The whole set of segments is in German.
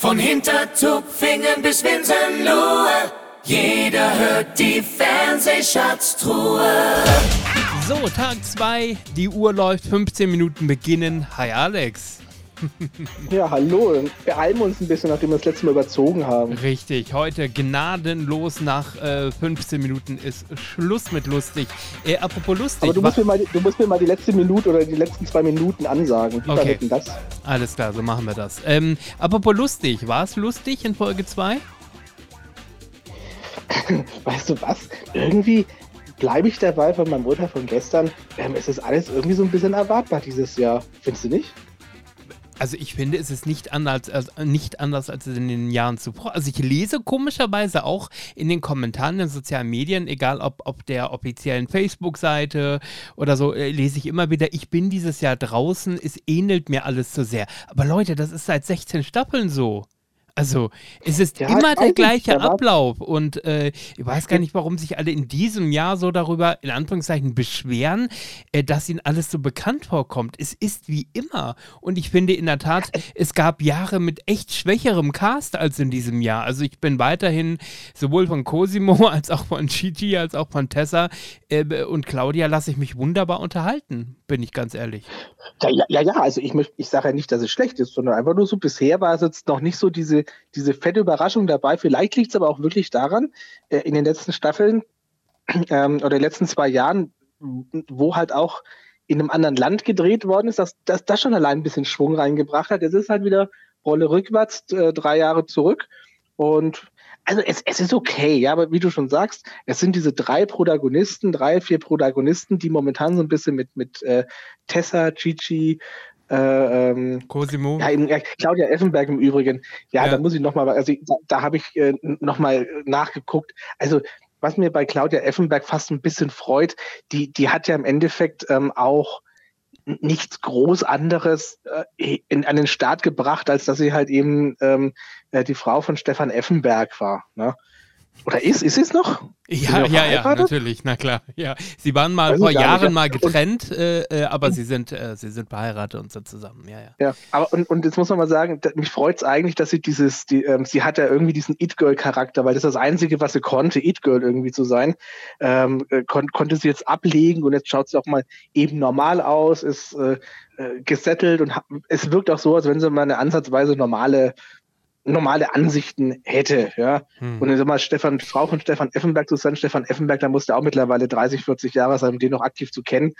Von Hintertupfingen bis Winsenlohe, jeder hört die Fernsehschatztruhe. So, Tag 2, die Uhr läuft, 15 Minuten beginnen. Hi Alex. Ja, hallo. Wir beeilen uns ein bisschen, nachdem wir das letzte Mal überzogen haben. Richtig, heute gnadenlos nach äh, 15 Minuten ist Schluss mit lustig. Äh, apropos lustig. Aber du musst, mir mal, du musst mir mal die letzte Minute oder die letzten zwei Minuten ansagen. Wie Okay. war denn das? Alles klar, so machen wir das. Ähm, apropos lustig, war es lustig in Folge 2? Weißt du was? Irgendwie bleibe ich dabei von meinem Urteil von gestern. Ähm, es ist alles irgendwie so ein bisschen erwartbar dieses Jahr. Findest du nicht? Also ich finde, es ist nicht anders als, nicht anders als in den Jahren zuvor. Also ich lese komischerweise auch in den Kommentaren in den sozialen Medien, egal ob, ob der offiziellen Facebook-Seite oder so, äh, lese ich immer wieder, ich bin dieses Jahr draußen, es ähnelt mir alles zu sehr. Aber Leute, das ist seit 16 Staffeln so. Also, es ist Ja, immer der gleiche nicht, Ablauf und äh, ich weiß gar nicht, warum sich alle in diesem Jahr so darüber, in Anführungszeichen, beschweren, äh, dass ihnen alles so bekannt vorkommt. Es ist wie immer und ich finde in der Tat, es gab Jahre mit echt schwächerem Cast als in diesem Jahr. Also ich bin weiterhin sowohl von Cosimo als auch von Gigi als auch von Tessa äh, und Claudia lasse ich mich wunderbar unterhalten, bin ich ganz ehrlich. Ja, ja, ja. Also ich, ich sage ja nicht, dass es schlecht ist, sondern einfach nur so, bisher war es jetzt noch nicht so diese, diese fette Überraschung dabei. Vielleicht liegt es aber auch wirklich daran, äh, in den letzten Staffeln ähm, oder den letzten zwei Jahren, wo halt auch in einem anderen Land gedreht worden ist, dass, dass das schon allein ein bisschen Schwung reingebracht hat. Es ist halt wieder Rolle rückwärts, äh, drei Jahre zurück. Und also es, es ist okay, ja, aber wie du schon sagst, es sind diese drei Protagonisten, drei, vier Protagonisten, die momentan so ein bisschen mit, mit äh, Tessa, Chichi, äh, ähm, Cosimo? ja, eben, ja, Claudia Effenberg im Übrigen. Ja, Ja. da muss ich nochmal, also da, da habe ich äh, nochmal nachgeguckt. Also was mir bei Claudia Effenberg fast ein bisschen freut, die, die hat ja im Endeffekt ähm, auch nichts groß anderes äh, in, an den Start gebracht, als dass sie halt eben ähm, äh, die Frau von Stefan Effenberg war. Ne? Oder ist, ist es noch? Ja, ja, ja, natürlich, na klar. Ja, sie waren mal vor nicht, Jahren ja. mal getrennt, äh, äh, aber sie sind, äh, sie sind verheiratet und sind zusammen. Ja, ja. Ja, aber und, und jetzt muss man mal sagen, mich freut es eigentlich, dass sie dieses, die, ähm, sie hat ja irgendwie diesen It-Girl-Charakter, weil das ist das Einzige, was sie konnte, It-Girl irgendwie zu sein. Ähm, äh, kon konnte sie jetzt ablegen und jetzt schaut sie auch mal eben normal aus, ist äh, äh, gesettelt und es wirkt auch so, als wenn sie mal eine ansatzweise normale normale Ansichten hätte, ja. Hm. Und dann sag mal, Stefan, Frau von Stefan Effenberg zu sein, Stefan Effenberg, da musste auch mittlerweile 30, 40 Jahre sein, um den noch aktiv zu kennen.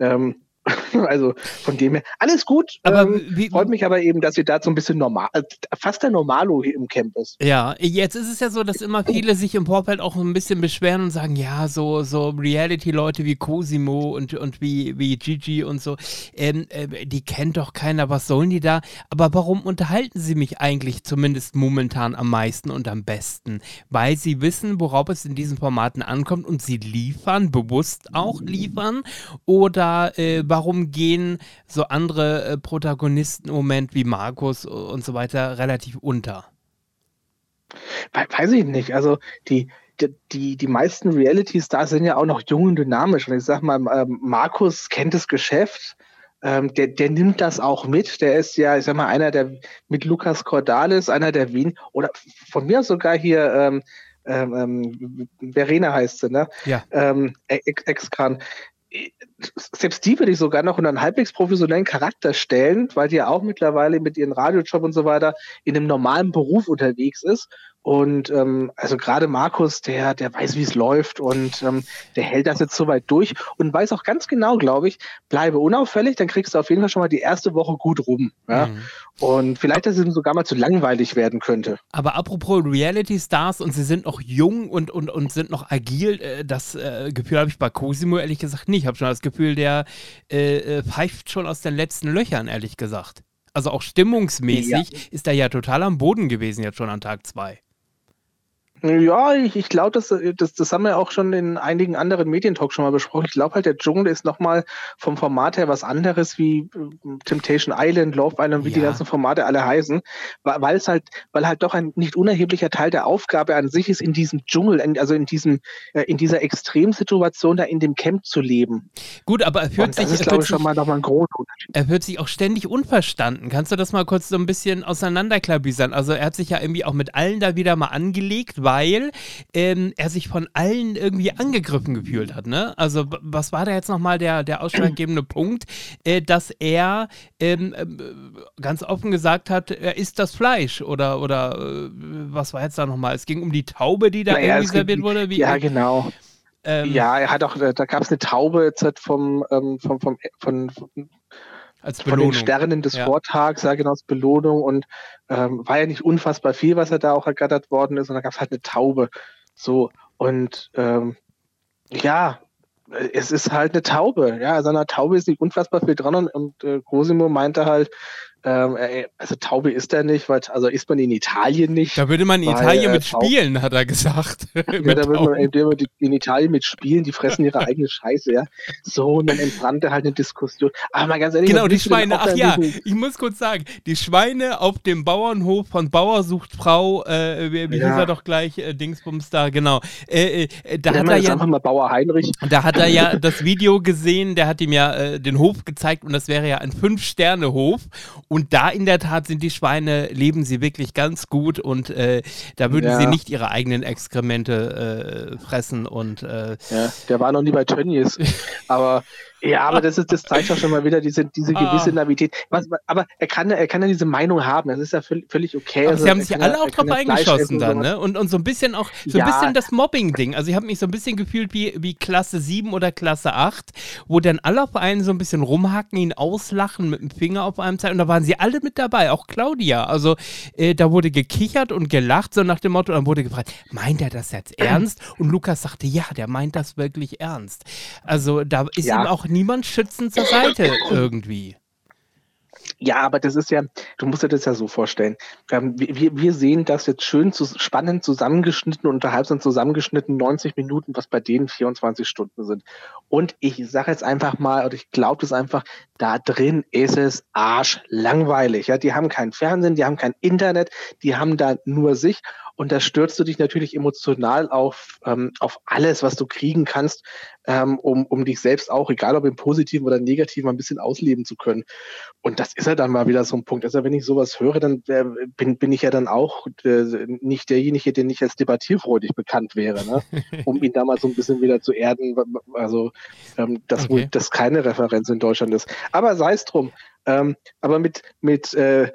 Ähm, also von dem her, alles gut. Aber ähm, wie- freut mich aber eben, dass sie da so ein bisschen normal, äh, fast der Normalo hier im Camp ist. Ja, jetzt ist es ja so, dass immer viele sich im Vorfeld auch ein bisschen beschweren und sagen, ja, so, so Reality-Leute wie Cosimo und, und wie, wie Gigi und so, ähm, äh, die kennt doch keiner, was sollen die da? Aber warum unterhalten sie mich eigentlich zumindest momentan am meisten und am besten? Weil sie wissen, worauf es in diesen Formaten ankommt und sie liefern, bewusst auch liefern? Oder äh, warum gehen so andere äh, Protagonisten im Moment wie Markus und so weiter relativ unter? We- Weiß ich nicht. Also die, die- die, meisten Reality-Stars sind ja auch noch jung und dynamisch. Und ich sag mal, ähm, Markus kennt das Geschäft. Ähm, der, der nimmt das auch mit. Der ist ja, ich sag mal, einer der mit Lukas Cordalis, einer der Wien, oder von mir sogar hier, ähm, ähm, ähm, Verena heißt sie, ne? Ja. Ähm, Ex- Ex-Kran. Selbst die würde ich sogar noch unter einen halbwegs professionellen Charakter stellen, weil die ja auch mittlerweile mit ihrem Radiojob und so weiter in einem normalen Beruf unterwegs ist. Und ähm, also gerade Markus, der, der weiß, wie es läuft und ähm, der hält das jetzt soweit durch und weiß auch ganz genau, glaube ich, bleibe unauffällig, dann kriegst du auf jeden Fall schon mal die erste Woche gut rum. Ja? Mhm. Und vielleicht, dass es ihm sogar mal zu langweilig werden könnte. Aber apropos Reality-Stars und sie sind noch jung und, und, und sind noch agil, äh, das äh, Gefühl habe ich bei Cosimo ehrlich gesagt nicht. Ich habe schon das Gefühl, der äh, äh, pfeift schon aus den letzten Löchern, ehrlich gesagt. Also auch stimmungsmäßig ist er ja total am Boden gewesen jetzt schon an Tag zwei. Ja, ich, ich glaube, das, das, das haben wir auch schon in einigen anderen Medientalks schon mal besprochen. Ich glaube halt, der Dschungel ist nochmal vom Format her was anderes wie äh, Temptation Island, Love Island, wie ja. die ganzen Formate alle heißen, weil es halt, weil halt doch ein nicht unerheblicher Teil der Aufgabe an sich ist, in diesem Dschungel, also in diesem, äh, in dieser Extremsituation da in dem Camp zu leben. Gut, aber er fühlt sich, das ist, glaube ich, schon mal nochmal ein großer Er fühlt sich auch ständig unverstanden. Kannst du das mal kurz so ein bisschen auseinanderklabüsern? Also er hat sich ja irgendwie auch mit allen da wieder mal angelegt, weil ähm, er sich von allen irgendwie angegriffen gefühlt hat. Ne? Also was war da jetzt nochmal der, der ausschlaggebende Punkt, äh, dass er ähm, äh, ganz offen gesagt hat, er isst das Fleisch oder, oder äh, was war jetzt da nochmal? Es ging um die Taube, die da naja, irgendwie serviert wurde. Wie, ja, genau. Ähm, ja, er hat auch, da gab es eine Taube jetzt vom, ähm, vom, vom, von, von als Belohnung. Von den Sternen des ja. Vortags, ja genau, als Belohnung und ähm, war ja nicht unfassbar viel, was er da auch ergattert worden ist und da gab es halt eine Taube. So, und ähm, ja, es ist halt eine Taube. Ja, also an einer Taube ist nicht unfassbar viel dran und, und äh, Cosimo meinte halt, ähm, also Taube ist er nicht, weil, also ist man in Italien nicht. Da würde man in weil, Italien äh, mit spielen, hat er gesagt. ja, da würde man in, in Italien mit spielen, die fressen ihre eigene Scheiße, ja. So, und dann entbrannte halt eine Diskussion. Aber mal ganz ehrlich. Genau, die Schweine, ach ja, ich muss kurz sagen, die Schweine auf dem Bauernhof von Bauer sucht Frau, äh, wie, wie ja. hieß er doch gleich, äh, Dingsbums da, genau. Äh, äh, da ja, hat er ja, mal Bauer Heinrich. Da hat er ja das Video gesehen, der hat ihm ja äh, den Hof gezeigt und das wäre ja ein Fünf-Sterne-Hof. Und da in der Tat sind die Schweine, leben sie wirklich ganz gut und äh, da würden ja. sie nicht ihre eigenen Exkremente äh, fressen und äh, ja, der war noch nie bei Tönnies, aber ja, aber das, ist, das zeigt doch schon mal wieder diese, diese ah. gewisse Navität. Was, aber er kann, er kann ja diese Meinung haben, das ist ja völlig, okay. Aber also, sie haben sich alle auch drauf eingeschossen dann, ne? Und, und so ein bisschen auch, so ein ja. bisschen das Mobbing-Ding. Also ich habe mich so ein bisschen gefühlt wie, wie Klasse 7 oder Klasse 8, wo dann alle auf einen so ein bisschen rumhacken, ihn auslachen, mit dem Finger auf einem zeigen. Und da waren sie alle mit dabei, auch Claudia. Also äh, da wurde gekichert und gelacht, so nach dem Motto, dann wurde gefragt, meint er das jetzt ernst? Und Lukas sagte, ja, der meint das wirklich ernst. Also da ist ja. ihm auch niemand schützend zur Seite irgendwie. Ja, aber das ist ja, du musst dir das ja so vorstellen. Ähm, wir, wir sehen das jetzt schön zu, spannend zusammengeschnitten, unterhalb sind zusammengeschnitten 90 Minuten, was bei denen 24 Stunden sind. Und ich sage jetzt einfach mal, oder ich glaube das einfach, da drin ist es arschlangweilig. Ja, die haben kein Fernsehen, die haben kein Internet, die haben da nur sich und da stürzt du dich natürlich emotional auf, ähm, auf alles, was du kriegen kannst, ähm, um, um dich selbst auch, egal ob im Positiven oder Negativen, ein bisschen ausleben zu können. Und das ist ja dann mal wieder so ein Punkt. Also wenn ich sowas höre, dann äh, bin, bin ich ja dann auch äh, nicht derjenige, der nicht als debattierfreudig bekannt wäre, ne? um ihn da mal so ein bisschen wieder zu erden. Also ähm, das okay. wohl das keine Referenz in Deutschland ist. Aber sei es drum. Ähm, aber mit, mit äh,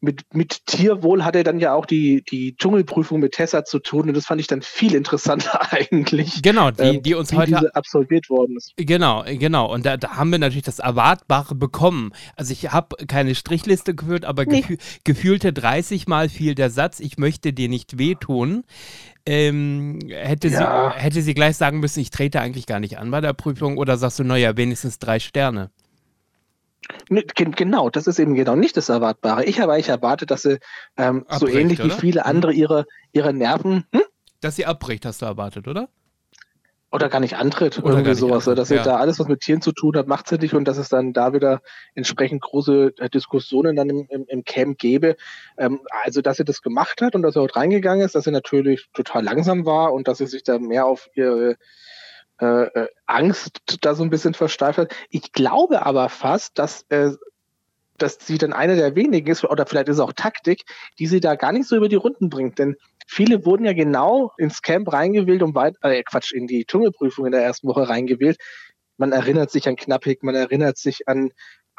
mit, mit Tierwohl hat er dann ja auch die, die Dschungelprüfung mit Tessa zu tun und das fand ich dann viel interessanter eigentlich. Genau, die, ähm, die uns heute absolviert worden ist. Genau, genau. Und da, da haben wir natürlich das Erwartbare bekommen. Also ich habe keine Strichliste geführt, aber nee. gefü gefühlte 30 Mal fiel der Satz, ich möchte dir nicht wehtun. Ähm, hätte, ja. sie, hätte sie gleich sagen müssen, ich trete eigentlich gar nicht an bei der Prüfung oder sagst du, naja, wenigstens drei Sterne? Genau, das ist eben genau nicht das Erwartbare. Ich habe eigentlich erwartet, dass sie ähm, abbricht, so ähnlich oder? wie viele andere ihre, ihre Nerven. Hm? Dass sie abbricht, hast du erwartet, oder? Oder gar nicht antritt, oder irgendwie sowas. Antritt, dass sie ja. da alles, was mit Tieren zu tun hat, macht sie nicht und dass es dann da wieder entsprechend große äh, Diskussionen dann im, im, im Camp gäbe. Ähm, also, dass sie das gemacht hat und dass sie dort reingegangen ist, dass sie natürlich total langsam war und dass sie sich da mehr auf ihre äh, äh, Angst da so ein bisschen versteift hat. Ich glaube aber fast, dass, äh, dass sie dann eine der wenigen ist, oder vielleicht ist es auch Taktik, die sie da gar nicht so über die Runden bringt. Denn viele wurden ja genau ins Camp reingewählt, um weit, äh, Quatsch, in die Dschungelprüfung in der ersten Woche reingewählt. Man erinnert sich an Knappig, man erinnert sich an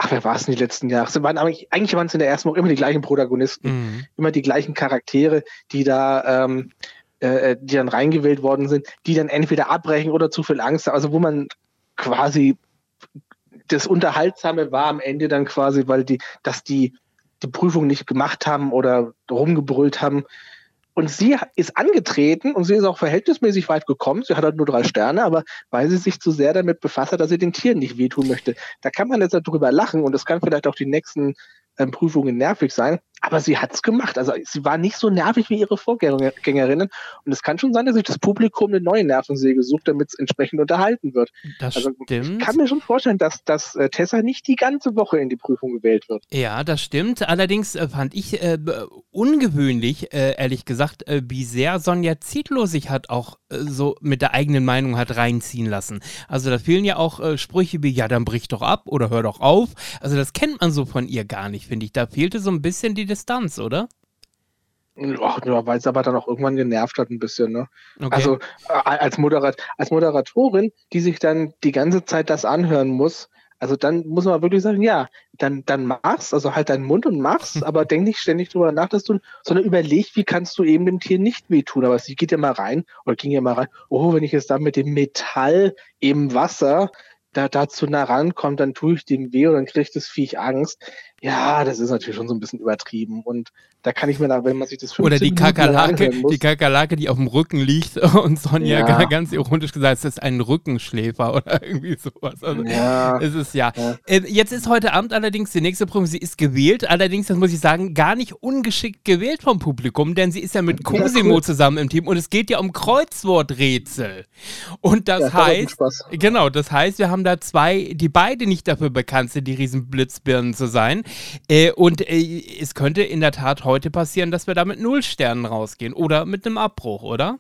ach, wer war es in den letzten Jahren? Waren, eigentlich, eigentlich waren es in der ersten Woche immer die gleichen Protagonisten, mhm. immer die gleichen Charaktere, die da ähm, äh, die dann reingewählt worden sind, die dann entweder abbrechen oder zu viel Angst haben. Also wo man quasi das Unterhaltsame war am Ende dann quasi, weil die, dass die die Prüfung nicht gemacht haben oder rumgebrüllt haben. Und sie ist angetreten und sie ist auch verhältnismäßig weit gekommen. Sie hat halt nur drei Sterne, aber weil sie sich zu sehr damit befasst hat, dass sie den Tieren nicht wehtun möchte. Da kann man jetzt darüber lachen und das kann vielleicht auch die nächsten ähm, Prüfungen nervig sein. Aber sie hat es gemacht. Also sie war nicht so nervig wie ihre Vorgängerinnen. Und es kann schon sein, dass sich das Publikum eine neue Nervensäge sucht, damit es entsprechend unterhalten wird. Das also, stimmt. Ich kann mir schon vorstellen, dass, dass äh, Tessa nicht die ganze Woche in die Prüfung gewählt wird. Ja, das stimmt. Allerdings äh, fand ich äh, ungewöhnlich, äh, ehrlich gesagt, äh, wie sehr Sonja Zietlow sich hat auch äh, so mit der eigenen Meinung hat reinziehen lassen. Also da fehlen ja auch Sprüche wie, ja, dann brich doch ab oder hör doch auf. Also das kennt man so von ihr gar nicht, finde ich. Da fehlte so ein bisschen die Distanz, oder? Ach, weil es aber dann auch irgendwann genervt hat ein bisschen. Ne? Okay. Also äh, als, Moderat als Moderatorin, die sich dann die ganze Zeit das anhören muss, also dann muss man wirklich sagen, ja, dann, dann mach's, also halt deinen Mund und mach's, aber denk nicht ständig drüber nach, dass du, sondern überleg, wie kannst du eben dem Tier nicht wehtun. Aber sie geht ja mal rein oder ging ja mal rein, oh, wenn ich jetzt da mit dem Metall im Wasser da, da zu nah rankommt, dann tue ich dem weh und dann kriegt das Viech Angst. Ja, das ist natürlich schon so ein bisschen übertrieben. Und da kann ich mir da, wenn man sich das Oder die Kakerlake, die Kakerlake, die auf dem Rücken liegt und Sonja ja. ganz ironisch gesagt, es ist ein Rückenschläfer oder irgendwie sowas. Also ja. Es ist ja. ja. Äh, jetzt ist heute Abend allerdings die nächste Prüfung, sie ist gewählt, allerdings, das muss ich sagen, gar nicht ungeschickt gewählt vom Publikum, denn sie ist ja mit Cosimo cool. zusammen im Team und es geht ja um Kreuzworträtsel. Und das heißt, genau, das heißt, wir haben da zwei, die beide nicht dafür bekannt sind, die Riesenblitzbirnen zu sein. Äh, und äh, es könnte in der Tat heute passieren, dass wir da mit null Sternen rausgehen oder mit einem Abbruch, oder?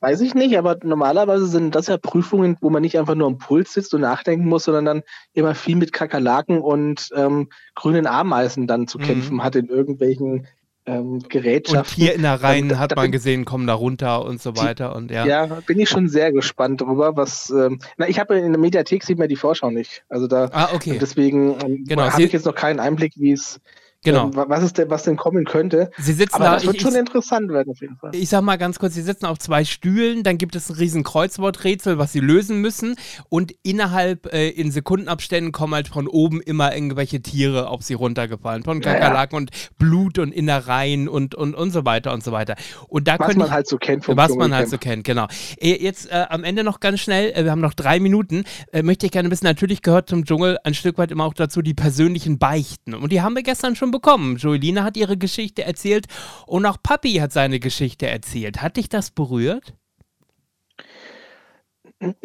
Weiß ich nicht, aber normalerweise sind das ja Prüfungen, wo man nicht einfach nur am Puls sitzt und nachdenken muss, sondern dann immer viel mit Kakerlaken und ähm, grünen Ameisen dann zu mhm. kämpfen hat in irgendwelchen ähm, Gerätschaften. Und hier in der Reihen hat man gesehen, kommen da runter und so weiter. Und ja. ja, bin ich schon sehr gespannt drüber, was. Ähm, na, ich habe in der Mediathek sieht man die Vorschau nicht. Also da ah, okay. deswegen ähm, genau, habe ich jetzt noch keinen Einblick, wie es Genau. Ähm, was, ist denn, was denn kommen könnte. Sie sitzen Aber da, das wird ich, schon interessant werden auf jeden Fall. Ich sag mal ganz kurz, sie sitzen auf zwei Stühlen, dann gibt es ein riesen Kreuzworträtsel, was sie lösen müssen und innerhalb äh, in Sekundenabständen kommen halt von oben immer irgendwelche Tiere auf sie runtergefallen. Von Kakerlaken ja, ja. und Blut und Innereien und, und, und so weiter und so weiter. Und da was man ich, halt so kennt vom Was man halt so kennt, genau. Äh, jetzt äh, am Ende noch ganz schnell, äh, wir haben noch drei Minuten, äh, möchte ich gerne wissen, natürlich gehört zum Dschungel ein Stück weit immer auch dazu die persönlichen Beichten. Und die haben wir gestern schon bekommen. Joelina hat ihre Geschichte erzählt und auch Papi hat seine Geschichte erzählt. Hat dich das berührt?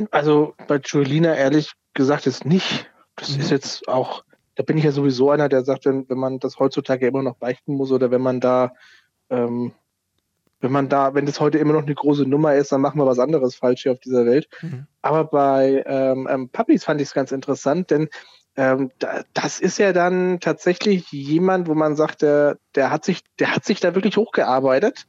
Also bei Joelina ehrlich gesagt ist nicht. Das mhm. ist jetzt auch, da bin ich ja sowieso einer, der sagt, wenn, wenn man das heutzutage immer noch beichten muss oder wenn man da, ähm, wenn man da, wenn das heute immer noch eine große Nummer ist, dann machen wir was anderes falsch hier auf dieser Welt. Mhm. Aber bei ähm, ähm, Puppies fand ich es ganz interessant, denn ähm, da, das ist ja dann tatsächlich jemand, wo man sagt, der, der hat sich, der hat sich da wirklich hochgearbeitet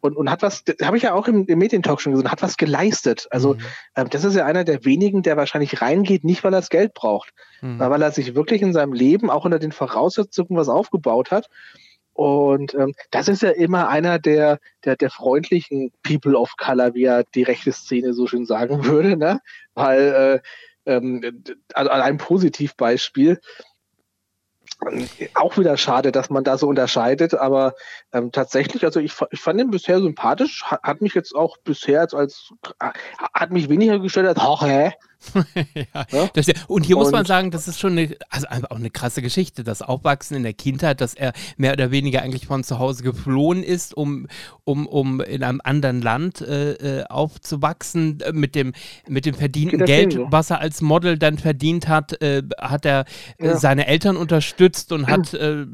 und, und hat was, habe ich ja auch im, im Medientalk schon gesehen, hat was geleistet. Also mhm. ähm, das ist ja einer der wenigen, der wahrscheinlich reingeht, nicht weil er das Geld braucht, mhm. sondern weil er sich wirklich in seinem Leben auch unter den Voraussetzungen was aufgebaut hat. Und ähm, das ist ja immer einer der, der, der freundlichen People of Color, wie er die rechte Szene so schön sagen würde, ne? Weil äh, ähm, also ein Positivbeispiel. Auch wieder schade, dass man da so unterscheidet, aber ähm, tatsächlich, also ich, ich fand ihn bisher sympathisch, hat, hat mich jetzt auch bisher als, als hat mich weniger gestellt als, ach, hä? ja, das, und hier und, muss man sagen, das ist schon eine, also auch eine krasse Geschichte, das Aufwachsen in der Kindheit, dass er mehr oder weniger eigentlich von zu Hause geflohen ist, um, um, um in einem anderen Land äh, äh aufzuwachsen. Äh, mit dem, mit dem verdienten Geld, so. was er als Model dann verdient hat, äh, hat er äh, ja. seine Eltern unterstützt und hat äh,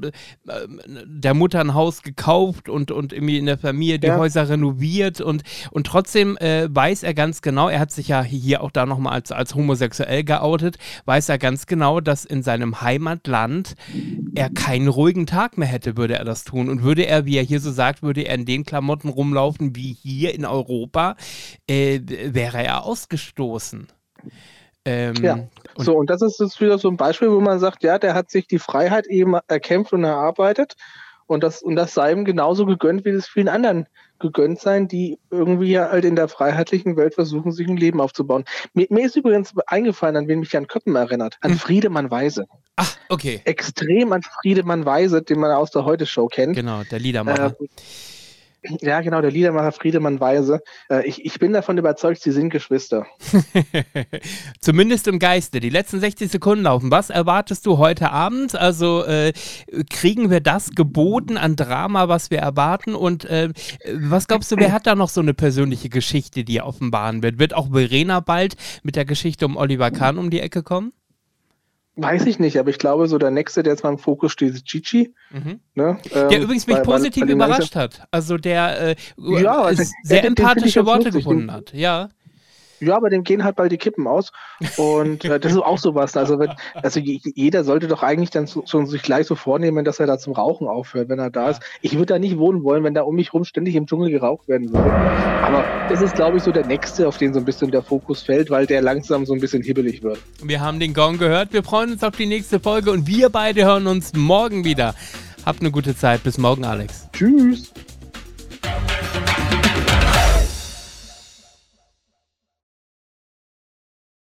der Mutter ein Haus gekauft und, und irgendwie in der Familie die ja. Häuser renoviert und, und trotzdem weiß er ganz genau, er hat sich ja hier auch da nochmal als als homosexuell geoutet, weiß er ganz genau, dass in seinem Heimatland er keinen ruhigen Tag mehr hätte, würde er das tun. Und würde er, wie er hier so sagt, würde er in den Klamotten rumlaufen wie hier in Europa, äh, wäre er ausgestoßen. Ähm, ja, so und das ist jetzt wieder so ein Beispiel, wo man sagt, ja, der hat sich die Freiheit eben erkämpft und erarbeitet und das, und das sei ihm genauso gegönnt, wie es vielen anderen gegönnt sein, die irgendwie halt in der freiheitlichen Welt versuchen, sich ein Leben aufzubauen. Mir, mir ist übrigens eingefallen, an wen mich Jan Köppen erinnert. An hm. Friedemann Weise. Ach, okay. Extrem an Friedemann Weise, den man aus der Heute-Show kennt. Genau, der Liedermacher. Äh, Ja, genau, der Liedermacher Friedemann Weise. Äh, ich, ich bin davon überzeugt, sie sind Geschwister. Zumindest im Geiste. Die letzten 60 Sekunden laufen. Was erwartest du heute Abend? Also äh, kriegen wir das geboten an Drama, was wir erwarten? Und äh, was glaubst du, wer hat da noch so eine persönliche Geschichte, die offenbaren wird? Wird auch Verena bald mit der Geschichte um Oliver Kahn um die Ecke kommen? Weiß ich nicht, aber ich glaube, so der nächste, der jetzt mal im Fokus steht, ist Chichi. Mhm. Ne? Der ähm, übrigens mich weil, positiv weil überrascht hat. Also der äh, ja, sehr den, empathische Worte gefunden hat. Ja. Ja, aber dem gehen halt bald die Kippen aus. Und äh, das ist auch sowas. Also, wenn, also jeder sollte doch eigentlich dann so, so, sich gleich so vornehmen, dass er da zum Rauchen aufhört, wenn er da ist. Ich würde da nicht wohnen wollen, wenn da um mich rum ständig im Dschungel geraucht werden würde. Aber das ist, glaube ich, so der nächste, auf den so ein bisschen der Fokus fällt, weil der langsam so ein bisschen hibbelig wird. Wir haben den Gong gehört. Wir freuen uns auf die nächste Folge und wir beide hören uns morgen wieder. Habt eine gute Zeit. Bis morgen, Alex. Tschüss.